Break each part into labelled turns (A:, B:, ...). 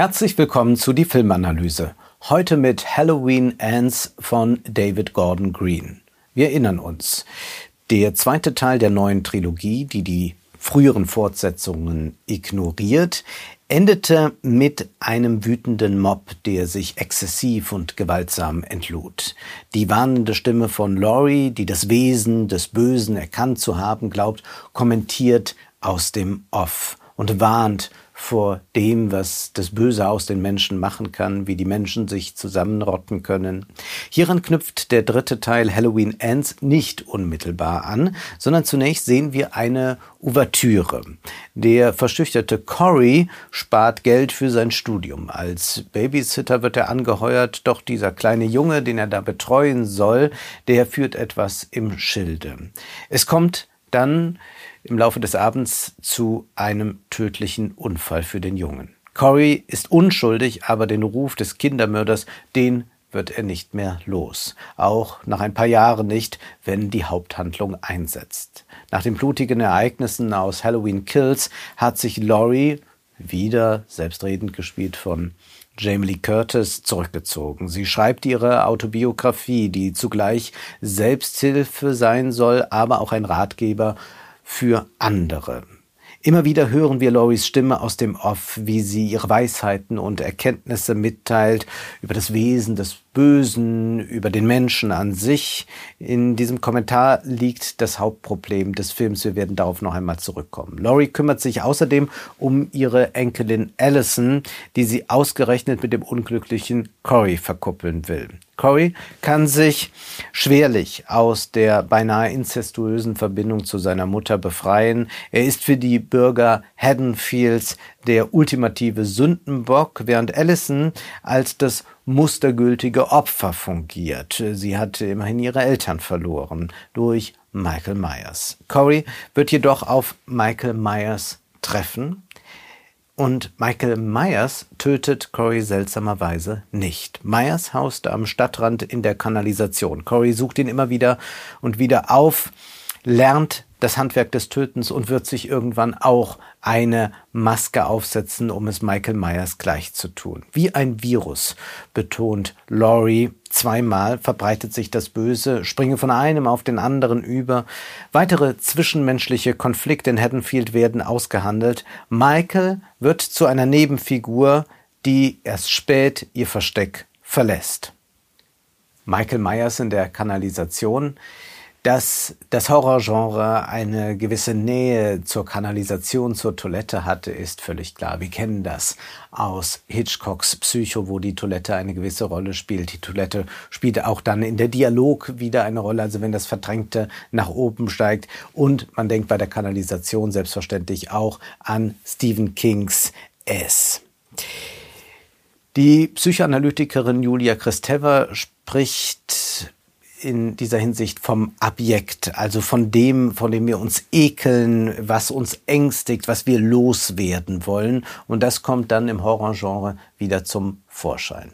A: Herzlich willkommen zu die Filmanalyse. Heute mit Halloween Ends von David Gordon Green. Wir erinnern uns. Der zweite Teil der neuen Trilogie, die die früheren Fortsetzungen ignoriert, endete mit einem wütenden Mob, der sich exzessiv und gewaltsam entlud. Die warnende Stimme von Laurie, die das Wesen des Bösen erkannt zu haben glaubt, kommentiert aus dem Off und warnt vor dem, was das Böse aus den Menschen machen kann, wie die Menschen sich zusammenrotten können. Hieran knüpft der dritte Teil Halloween Ends nicht unmittelbar an, sondern zunächst sehen wir eine Ouvertüre. Der verschüchterte Cory spart Geld für sein Studium. Als Babysitter wird er angeheuert, doch dieser kleine Junge, den er da betreuen soll, der führt etwas im Schilde. Es kommt dann im Laufe des Abends zu einem tödlichen Unfall für den Jungen. Corey ist unschuldig, aber den Ruf des Kindermörders, den wird er nicht mehr los. Auch nach ein paar Jahren nicht, wenn die Haupthandlung einsetzt. Nach den blutigen Ereignissen aus Halloween Kills hat sich Laurie, wieder selbstredend gespielt von Jamie Lee Curtis zurückgezogen. Sie schreibt ihre Autobiografie, die zugleich Selbsthilfe sein soll, aber auch ein Ratgeber für andere. Immer wieder hören wir Loris Stimme aus dem Off, wie sie ihre Weisheiten und Erkenntnisse mitteilt über das Wesen des Bösen, über den Menschen an sich. In diesem Kommentar liegt das Hauptproblem des Films. Wir werden darauf noch einmal zurückkommen. Laurie kümmert sich außerdem um ihre Enkelin Allison, die sie ausgerechnet mit dem unglücklichen Corey verkuppeln will. Corey kann sich schwerlich aus der beinahe inzestuösen Verbindung zu seiner Mutter befreien. Er ist für die Bürger Haddonfields der ultimative Sündenbock, während Allison als das mustergültige Opfer fungiert. Sie hat immerhin ihre Eltern verloren durch Michael Myers. Corey wird jedoch auf Michael Myers treffen und Michael Myers tötet Corey seltsamerweise nicht. Myers haust am Stadtrand in der Kanalisation. Corey sucht ihn immer wieder und wieder auf, lernt das Handwerk des Tötens und wird sich irgendwann auch eine Maske aufsetzen, um es Michael Myers gleich zu tun. Wie ein Virus, betont Laurie. Zweimal verbreitet sich das Böse, springe von einem auf den anderen über. Weitere zwischenmenschliche Konflikte in Haddonfield werden ausgehandelt. Michael wird zu einer Nebenfigur, die erst spät ihr Versteck verlässt. Michael Myers in der Kanalisation dass das Horrorgenre eine gewisse Nähe zur Kanalisation, zur Toilette hatte, ist völlig klar. Wir kennen das aus Hitchcocks Psycho, wo die Toilette eine gewisse Rolle spielt. Die Toilette spielt auch dann in der Dialog wieder eine Rolle, also wenn das Verdrängte nach oben steigt. Und man denkt bei der Kanalisation selbstverständlich auch an Stephen Kings S. Die Psychoanalytikerin Julia Kristeva spricht in dieser Hinsicht vom Objekt, also von dem, von dem wir uns ekeln, was uns ängstigt, was wir loswerden wollen. Und das kommt dann im Horrorgenre wieder zum Vorschein.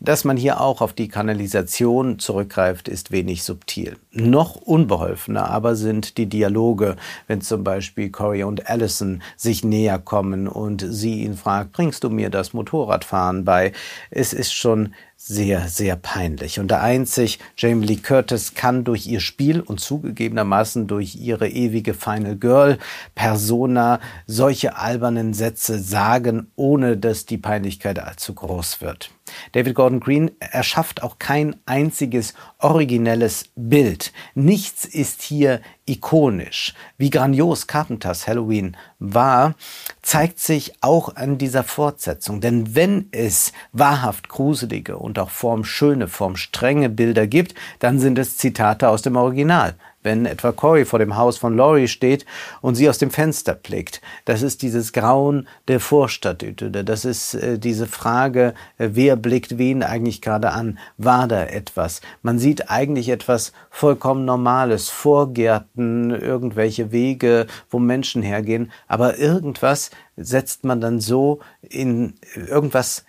A: Dass man hier auch auf die Kanalisation zurückgreift, ist wenig subtil. Noch unbeholfener aber sind die Dialoge, wenn zum Beispiel Corey und Allison sich näher kommen und sie ihn fragt, bringst du mir das Motorradfahren bei? Es ist schon sehr, sehr peinlich. Und der einzig Jamie Lee Curtis kann durch ihr Spiel und zugegebenermaßen durch ihre ewige Final Girl Persona solche albernen Sätze sagen, ohne dass die Peinlichkeit allzu groß wird. David Gordon Green erschafft auch kein einziges originelles Bild. Nichts ist hier ikonisch. Wie grandios Carpenters Halloween war, zeigt sich auch an dieser Fortsetzung. Denn wenn es wahrhaft gruselige und auch formschöne, formstrenge Bilder gibt, dann sind es Zitate aus dem Original wenn etwa Cory vor dem Haus von Laurie steht und sie aus dem Fenster blickt. Das ist dieses Grauen der Vorstadtidylle. Das ist äh, diese Frage, äh, wer blickt wen eigentlich gerade an? War da etwas? Man sieht eigentlich etwas vollkommen Normales, Vorgärten, irgendwelche Wege, wo Menschen hergehen, aber irgendwas setzt man dann so in irgendwas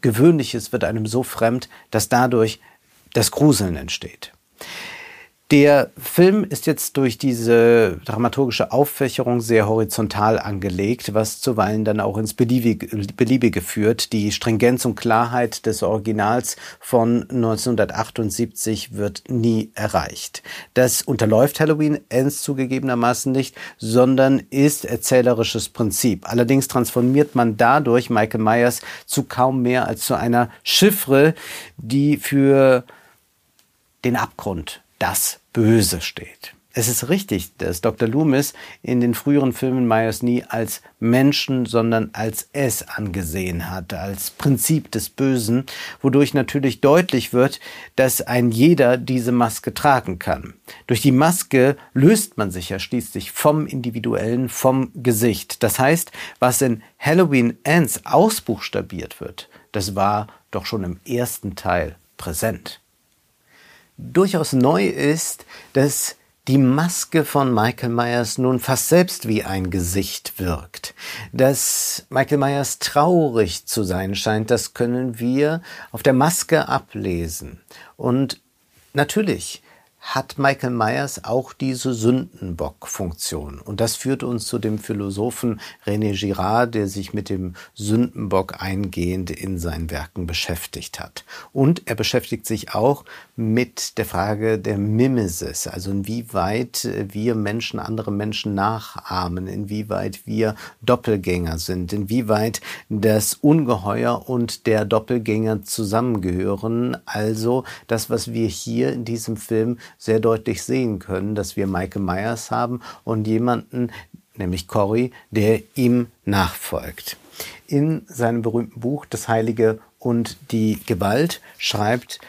A: Gewöhnliches wird einem so fremd, dass dadurch das Gruseln entsteht. Der Film ist jetzt durch diese dramaturgische Auffächerung sehr horizontal angelegt, was zuweilen dann auch ins Beliebige führt. Die Stringenz und Klarheit des Originals von 1978 wird nie erreicht. Das unterläuft Halloween Ends zugegebenermaßen nicht, sondern ist erzählerisches Prinzip. Allerdings transformiert man dadurch Michael Myers zu kaum mehr als zu einer Chiffre, die für den Abgrund das Böse steht. Es ist richtig, dass Dr. Loomis in den früheren Filmen Myers nie als Menschen, sondern als es angesehen hat, als Prinzip des Bösen, wodurch natürlich deutlich wird, dass ein jeder diese Maske tragen kann. Durch die Maske löst man sich ja schließlich vom Individuellen, vom Gesicht. Das heißt, was in Halloween Ends ausbuchstabiert wird, das war doch schon im ersten Teil präsent durchaus neu ist, dass die Maske von Michael Myers nun fast selbst wie ein Gesicht wirkt. Dass Michael Myers traurig zu sein scheint, das können wir auf der Maske ablesen. Und natürlich hat Michael Myers auch diese Sündenbock-Funktion. Und das führt uns zu dem Philosophen René Girard, der sich mit dem Sündenbock eingehend in seinen Werken beschäftigt hat. Und er beschäftigt sich auch mit der Frage der Mimesis, also inwieweit wir Menschen andere Menschen nachahmen, inwieweit wir Doppelgänger sind, inwieweit das Ungeheuer und der Doppelgänger zusammengehören. Also das, was wir hier in diesem Film sehr deutlich sehen können, dass wir Michael Myers haben und jemanden, nämlich Cory, der ihm nachfolgt. In seinem berühmten Buch Das Heilige und die Gewalt schreibt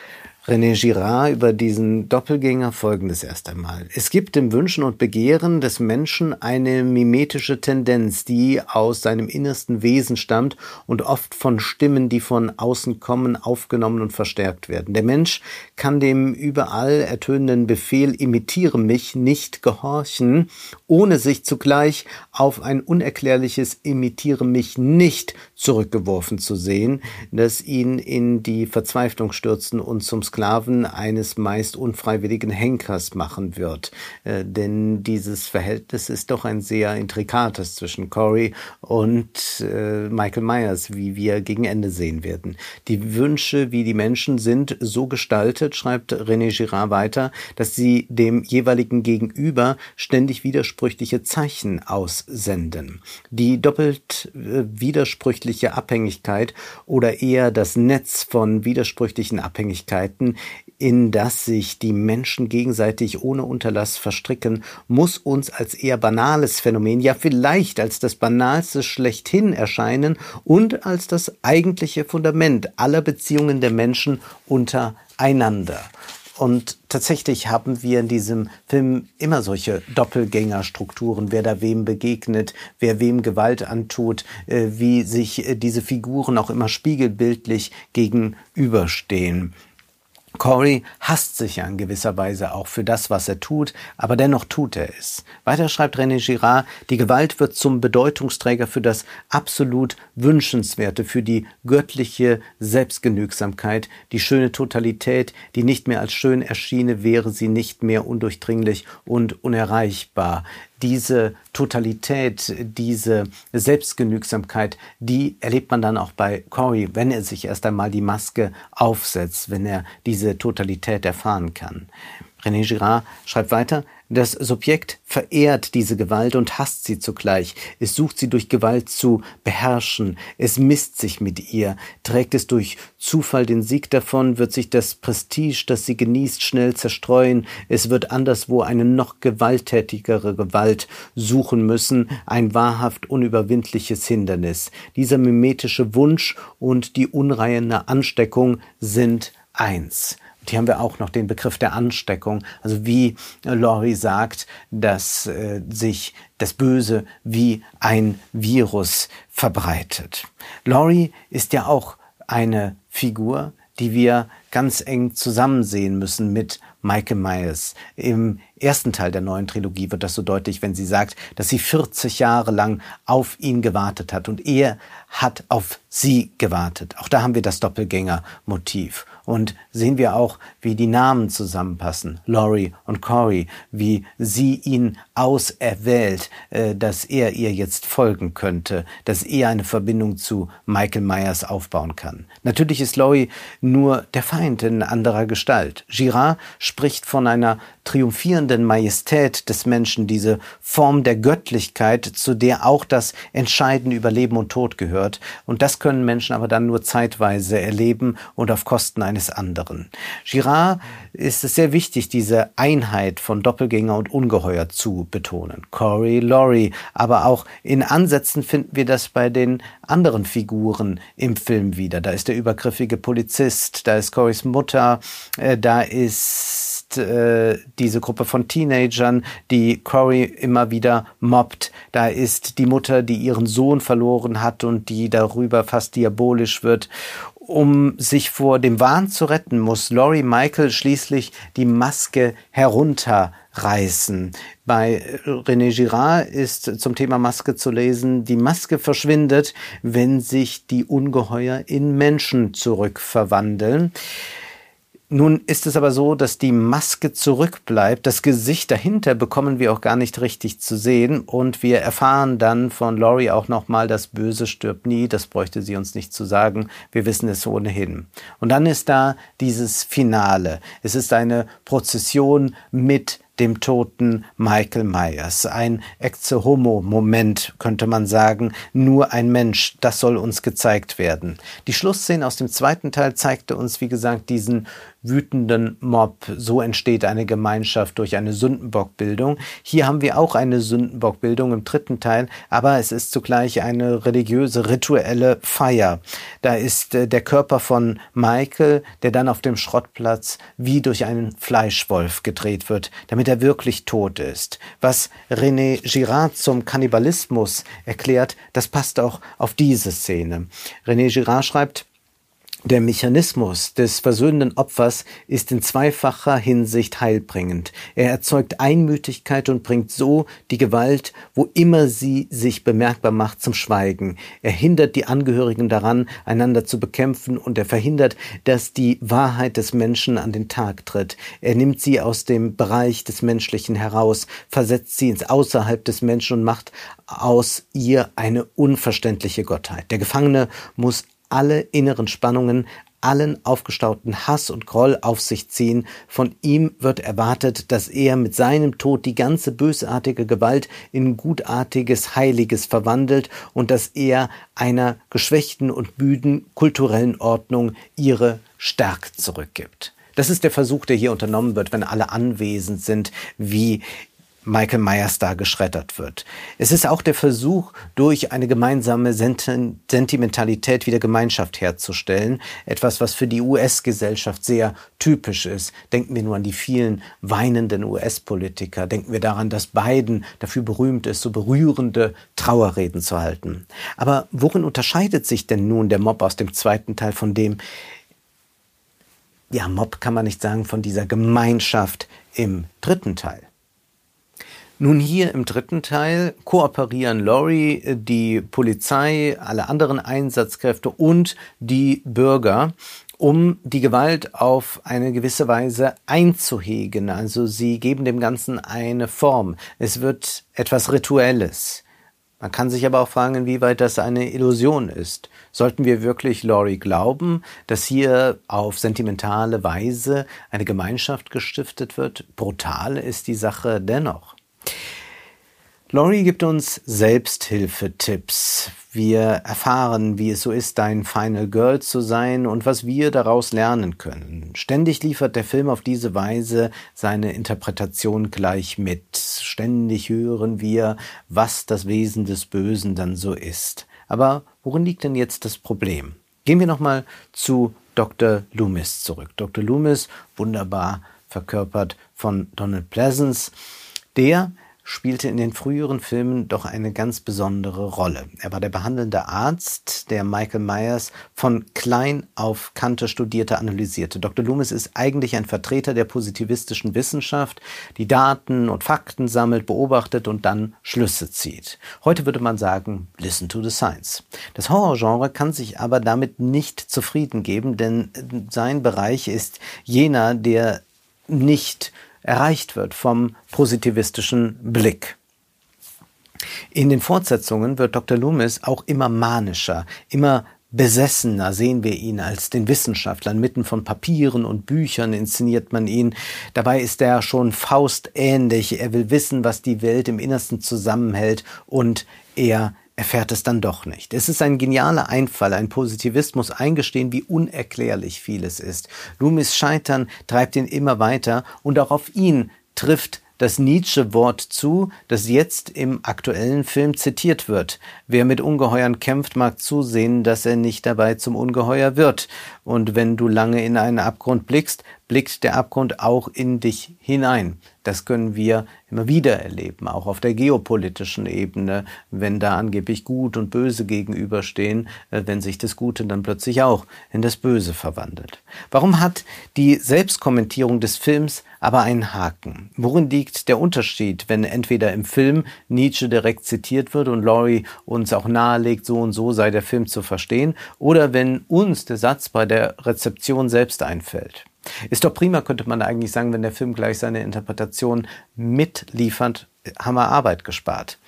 A: René Girard über diesen Doppelgänger folgendes erst einmal. Es gibt im Wünschen und Begehren des Menschen eine mimetische Tendenz, die aus seinem innersten Wesen stammt und oft von Stimmen, die von außen kommen, aufgenommen und verstärkt werden. Der Mensch kann dem überall ertönenden Befehl imitiere mich nicht gehorchen, ohne sich zugleich auf ein unerklärliches imitiere mich nicht zurückgeworfen zu sehen, das ihn in die Verzweiflung stürzen und zum Sklaven eines meist unfreiwilligen Henkers machen wird. Äh, denn dieses Verhältnis ist doch ein sehr intrikates zwischen Corey und äh, Michael Myers, wie wir gegen Ende sehen werden. Die Wünsche wie die Menschen sind so gestaltet, schreibt René Girard weiter, dass sie dem jeweiligen Gegenüber ständig widersprüchliche Zeichen aussenden. Die doppelt äh, widersprüchliche Abhängigkeit oder eher das Netz von widersprüchlichen Abhängigkeiten Konflikten, in das sich die Menschen gegenseitig ohne Unterlass verstricken, muss uns als eher banales Phänomen, ja vielleicht als das banalste schlechthin erscheinen und als das eigentliche Fundament aller Beziehungen der Menschen untereinander. Und tatsächlich haben wir in diesem Film immer solche Doppelgängerstrukturen, wer da wem begegnet, wer wem Gewalt antut, äh, wie sich äh, diese Figuren auch immer spiegelbildlich gegenüberstehen. Corey hasst sich ja in gewisser Weise auch für das, was er tut, aber dennoch tut er es. Weiter schreibt René Girard, die Gewalt wird zum Bedeutungsträger für das absolut Wünschenswerte, für die göttliche Selbstgenügsamkeit, die schöne Totalität, die nicht mehr als schön erschiene, wäre sie nicht mehr undurchdringlich und unerreichbar diese Totalität, diese Selbstgenügsamkeit, die erlebt man dann auch bei Corey, wenn er sich erst einmal die Maske aufsetzt, wenn er diese Totalität erfahren kann. René Girard schreibt weiter, das Subjekt verehrt diese Gewalt und hasst sie zugleich. Es sucht sie durch Gewalt zu beherrschen. Es misst sich mit ihr. Trägt es durch Zufall den Sieg davon, wird sich das Prestige, das sie genießt, schnell zerstreuen. Es wird anderswo eine noch gewalttätigere Gewalt suchen müssen, ein wahrhaft unüberwindliches Hindernis. Dieser mimetische Wunsch und die unreine Ansteckung sind eins. Hier haben wir auch noch den Begriff der Ansteckung. Also wie Laurie sagt, dass äh, sich das Böse wie ein Virus verbreitet. Laurie ist ja auch eine Figur, die wir ganz eng zusammen sehen müssen mit Michael Myers. Im ersten Teil der neuen Trilogie wird das so deutlich, wenn sie sagt, dass sie 40 Jahre lang auf ihn gewartet hat und er hat auf sie gewartet. Auch da haben wir das Doppelgänger-Motiv. Und sehen wir auch, wie die Namen zusammenpassen, Laurie und Corey, wie sie ihn auserwählt, äh, dass er ihr jetzt folgen könnte, dass er eine Verbindung zu Michael Myers aufbauen kann. Natürlich ist Laurie nur der Feind in anderer Gestalt. Girard spricht von einer triumphierenden Majestät des Menschen, diese Form der Göttlichkeit, zu der auch das Entscheiden über Leben und Tod gehört. Und das können Menschen aber dann nur zeitweise erleben und auf Kosten eines anderen. Girard ist es sehr wichtig, diese Einheit von Doppelgänger und Ungeheuer zu betonen. Corey, Laurie, aber auch in Ansätzen finden wir das bei den anderen Figuren im Film wieder. Da ist der übergriffige Polizist, da ist Corys Mutter, äh, da ist äh, diese Gruppe von Teenagern, die Corey immer wieder mobbt. Da ist die Mutter, die ihren Sohn verloren hat und die darüber fast diabolisch wird. Um sich vor dem Wahn zu retten, muss Laurie Michael schließlich die Maske herunterreißen. Bei René Girard ist zum Thema Maske zu lesen, die Maske verschwindet, wenn sich die Ungeheuer in Menschen zurückverwandeln. Nun ist es aber so, dass die Maske zurückbleibt. Das Gesicht dahinter bekommen wir auch gar nicht richtig zu sehen. Und wir erfahren dann von Laurie auch nochmal, das Böse stirbt nie. Das bräuchte sie uns nicht zu sagen. Wir wissen es ohnehin. Und dann ist da dieses Finale. Es ist eine Prozession mit dem toten Michael Myers. Ein Ecce Homo-Moment, könnte man sagen. Nur ein Mensch, das soll uns gezeigt werden. Die Schlussszene aus dem zweiten Teil zeigte uns, wie gesagt, diesen wütenden Mob. So entsteht eine Gemeinschaft durch eine Sündenbockbildung. Hier haben wir auch eine Sündenbockbildung im dritten Teil, aber es ist zugleich eine religiöse, rituelle Feier. Da ist äh, der Körper von Michael, der dann auf dem Schrottplatz wie durch einen Fleischwolf gedreht wird, damit damit er wirklich tot ist. Was René Girard zum Kannibalismus erklärt, das passt auch auf diese Szene. René Girard schreibt, der Mechanismus des versöhnenden Opfers ist in zweifacher Hinsicht heilbringend. Er erzeugt Einmütigkeit und bringt so die Gewalt, wo immer sie sich bemerkbar macht, zum Schweigen. Er hindert die Angehörigen daran, einander zu bekämpfen und er verhindert, dass die Wahrheit des Menschen an den Tag tritt. Er nimmt sie aus dem Bereich des Menschlichen heraus, versetzt sie ins Außerhalb des Menschen und macht aus ihr eine unverständliche Gottheit. Der Gefangene muss alle inneren Spannungen, allen aufgestauten Hass und Groll auf sich ziehen. Von ihm wird erwartet, dass er mit seinem Tod die ganze bösartige Gewalt in gutartiges, heiliges verwandelt und dass er einer geschwächten und müden kulturellen Ordnung ihre Stärke zurückgibt. Das ist der Versuch, der hier unternommen wird, wenn alle anwesend sind, wie Michael Myers da geschreddert wird. Es ist auch der Versuch, durch eine gemeinsame Sentimentalität wieder Gemeinschaft herzustellen. Etwas, was für die US-Gesellschaft sehr typisch ist. Denken wir nur an die vielen weinenden US-Politiker. Denken wir daran, dass Biden dafür berühmt ist, so berührende Trauerreden zu halten. Aber worin unterscheidet sich denn nun der Mob aus dem zweiten Teil von dem, ja, Mob kann man nicht sagen, von dieser Gemeinschaft im dritten Teil? Nun hier im dritten Teil kooperieren Laurie, die Polizei, alle anderen Einsatzkräfte und die Bürger, um die Gewalt auf eine gewisse Weise einzuhegen. Also sie geben dem Ganzen eine Form. Es wird etwas Rituelles. Man kann sich aber auch fragen, inwieweit das eine Illusion ist. Sollten wir wirklich Laurie glauben, dass hier auf sentimentale Weise eine Gemeinschaft gestiftet wird? Brutal ist die Sache dennoch. Laurie gibt uns Selbsthilfetipps. Wir erfahren, wie es so ist, dein Final Girl zu sein und was wir daraus lernen können. Ständig liefert der Film auf diese Weise seine Interpretation gleich mit. Ständig hören wir, was das Wesen des Bösen dann so ist. Aber worin liegt denn jetzt das Problem? Gehen wir nochmal zu Dr. Loomis zurück. Dr. Loomis, wunderbar verkörpert von Donald Pleasance, der spielte in den früheren Filmen doch eine ganz besondere Rolle. Er war der behandelnde Arzt, der Michael Myers von klein auf Kante studierte, analysierte. Dr. Loomis ist eigentlich ein Vertreter der positivistischen Wissenschaft, die Daten und Fakten sammelt, beobachtet und dann Schlüsse zieht. Heute würde man sagen, listen to the science. Das Horrorgenre kann sich aber damit nicht zufrieden geben, denn sein Bereich ist jener, der nicht erreicht wird vom positivistischen Blick. In den Fortsetzungen wird Dr. Loomis auch immer manischer, immer besessener sehen wir ihn als den Wissenschaftler. Mitten von Papieren und Büchern inszeniert man ihn. Dabei ist er schon faustähnlich. Er will wissen, was die Welt im Innersten zusammenhält und er erfährt es dann doch nicht. Es ist ein genialer Einfall, ein Positivist muss eingestehen, wie unerklärlich vieles ist. Loomis Scheitern treibt ihn immer weiter und auch auf ihn trifft das Nietzsche-Wort zu, das jetzt im aktuellen Film zitiert wird. Wer mit Ungeheuern kämpft, mag zusehen, dass er nicht dabei zum Ungeheuer wird. Und wenn du lange in einen Abgrund blickst, blickt der Abgrund auch in dich hinein. Das können wir immer wieder erleben, auch auf der geopolitischen Ebene, wenn da angeblich Gut und Böse gegenüberstehen, äh, wenn sich das Gute dann plötzlich auch in das Böse verwandelt. Warum hat die Selbstkommentierung des Films aber einen Haken? Worin liegt der Unterschied, wenn entweder im Film Nietzsche direkt zitiert wird und Laurie uns auch nahelegt, so und so sei der Film zu verstehen, oder wenn uns der Satz bei der Rezeption selbst einfällt? Ist doch prima, könnte man eigentlich sagen, wenn der Film gleich seine Interpretation mitliefert, haben wir Arbeit gespart.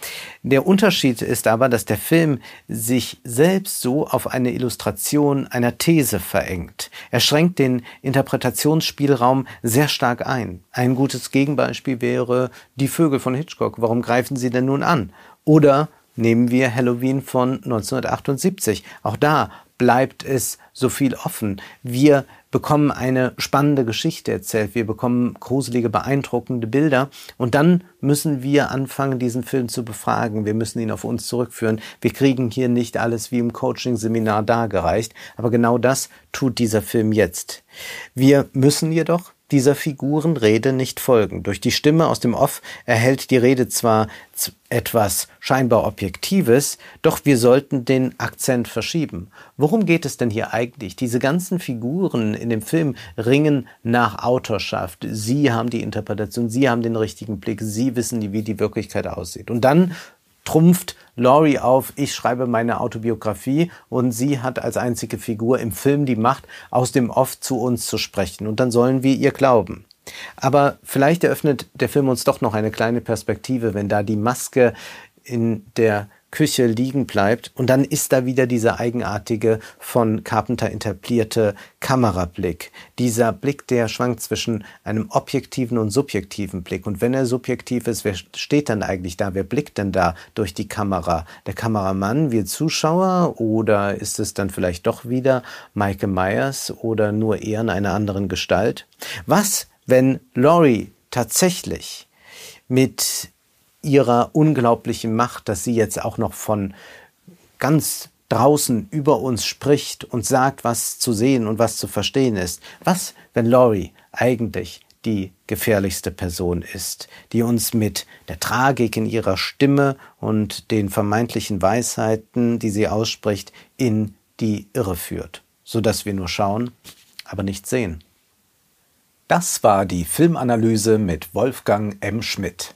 A: Der Unterschied ist aber, dass der Film sich selbst so auf eine Illustration einer These verengt. Er schränkt den Interpretationsspielraum sehr stark ein. Ein gutes Gegenbeispiel wäre Die Vögel von Hitchcock. Warum greifen Sie denn nun an? Oder nehmen wir Halloween von 1978. Auch da bleibt es so viel offen. Wir bekommen eine spannende Geschichte erzählt, wir bekommen gruselige, beeindruckende Bilder und dann müssen wir anfangen, diesen Film zu befragen. Wir müssen ihn auf uns zurückführen. Wir kriegen hier nicht alles wie im Coaching-Seminar dargereicht, aber genau das tut dieser Film jetzt. Wir müssen jedoch dieser Figurenrede nicht folgen. Durch die Stimme aus dem Off erhält die Rede zwar etwas scheinbar Objektives, doch wir sollten den Akzent verschieben. Worum geht es denn hier eigentlich? Diese ganzen Figuren in dem Film ringen nach Autorschaft. Sie haben die Interpretation, sie haben den richtigen Blick, sie wissen, wie die Wirklichkeit aussieht. Und dann trumpft Laurie auf, ich schreibe meine Autobiografie und sie hat als einzige Figur im Film die Macht, aus dem Off zu uns zu sprechen. Und dann sollen wir ihr glauben. Aber vielleicht eröffnet der Film uns doch noch eine kleine Perspektive, wenn da die Maske in der Küche liegen bleibt. Und dann ist da wieder dieser eigenartige, von Carpenter etablierte Kamerablick. Dieser Blick, der schwankt zwischen einem objektiven und subjektiven Blick. Und wenn er subjektiv ist, wer steht dann eigentlich da? Wer blickt denn da durch die Kamera? Der Kameramann, wir Zuschauer? Oder ist es dann vielleicht doch wieder Michael Myers oder nur eher in einer anderen Gestalt? Was, wenn Laurie tatsächlich mit ihrer unglaublichen Macht, dass sie jetzt auch noch von ganz draußen über uns spricht und sagt, was zu sehen und was zu verstehen ist. Was, wenn Laurie eigentlich die gefährlichste Person ist, die uns mit der Tragik in ihrer Stimme und den vermeintlichen Weisheiten, die sie ausspricht, in die Irre führt, so dass wir nur schauen, aber nicht sehen. Das war die Filmanalyse mit Wolfgang M. Schmidt.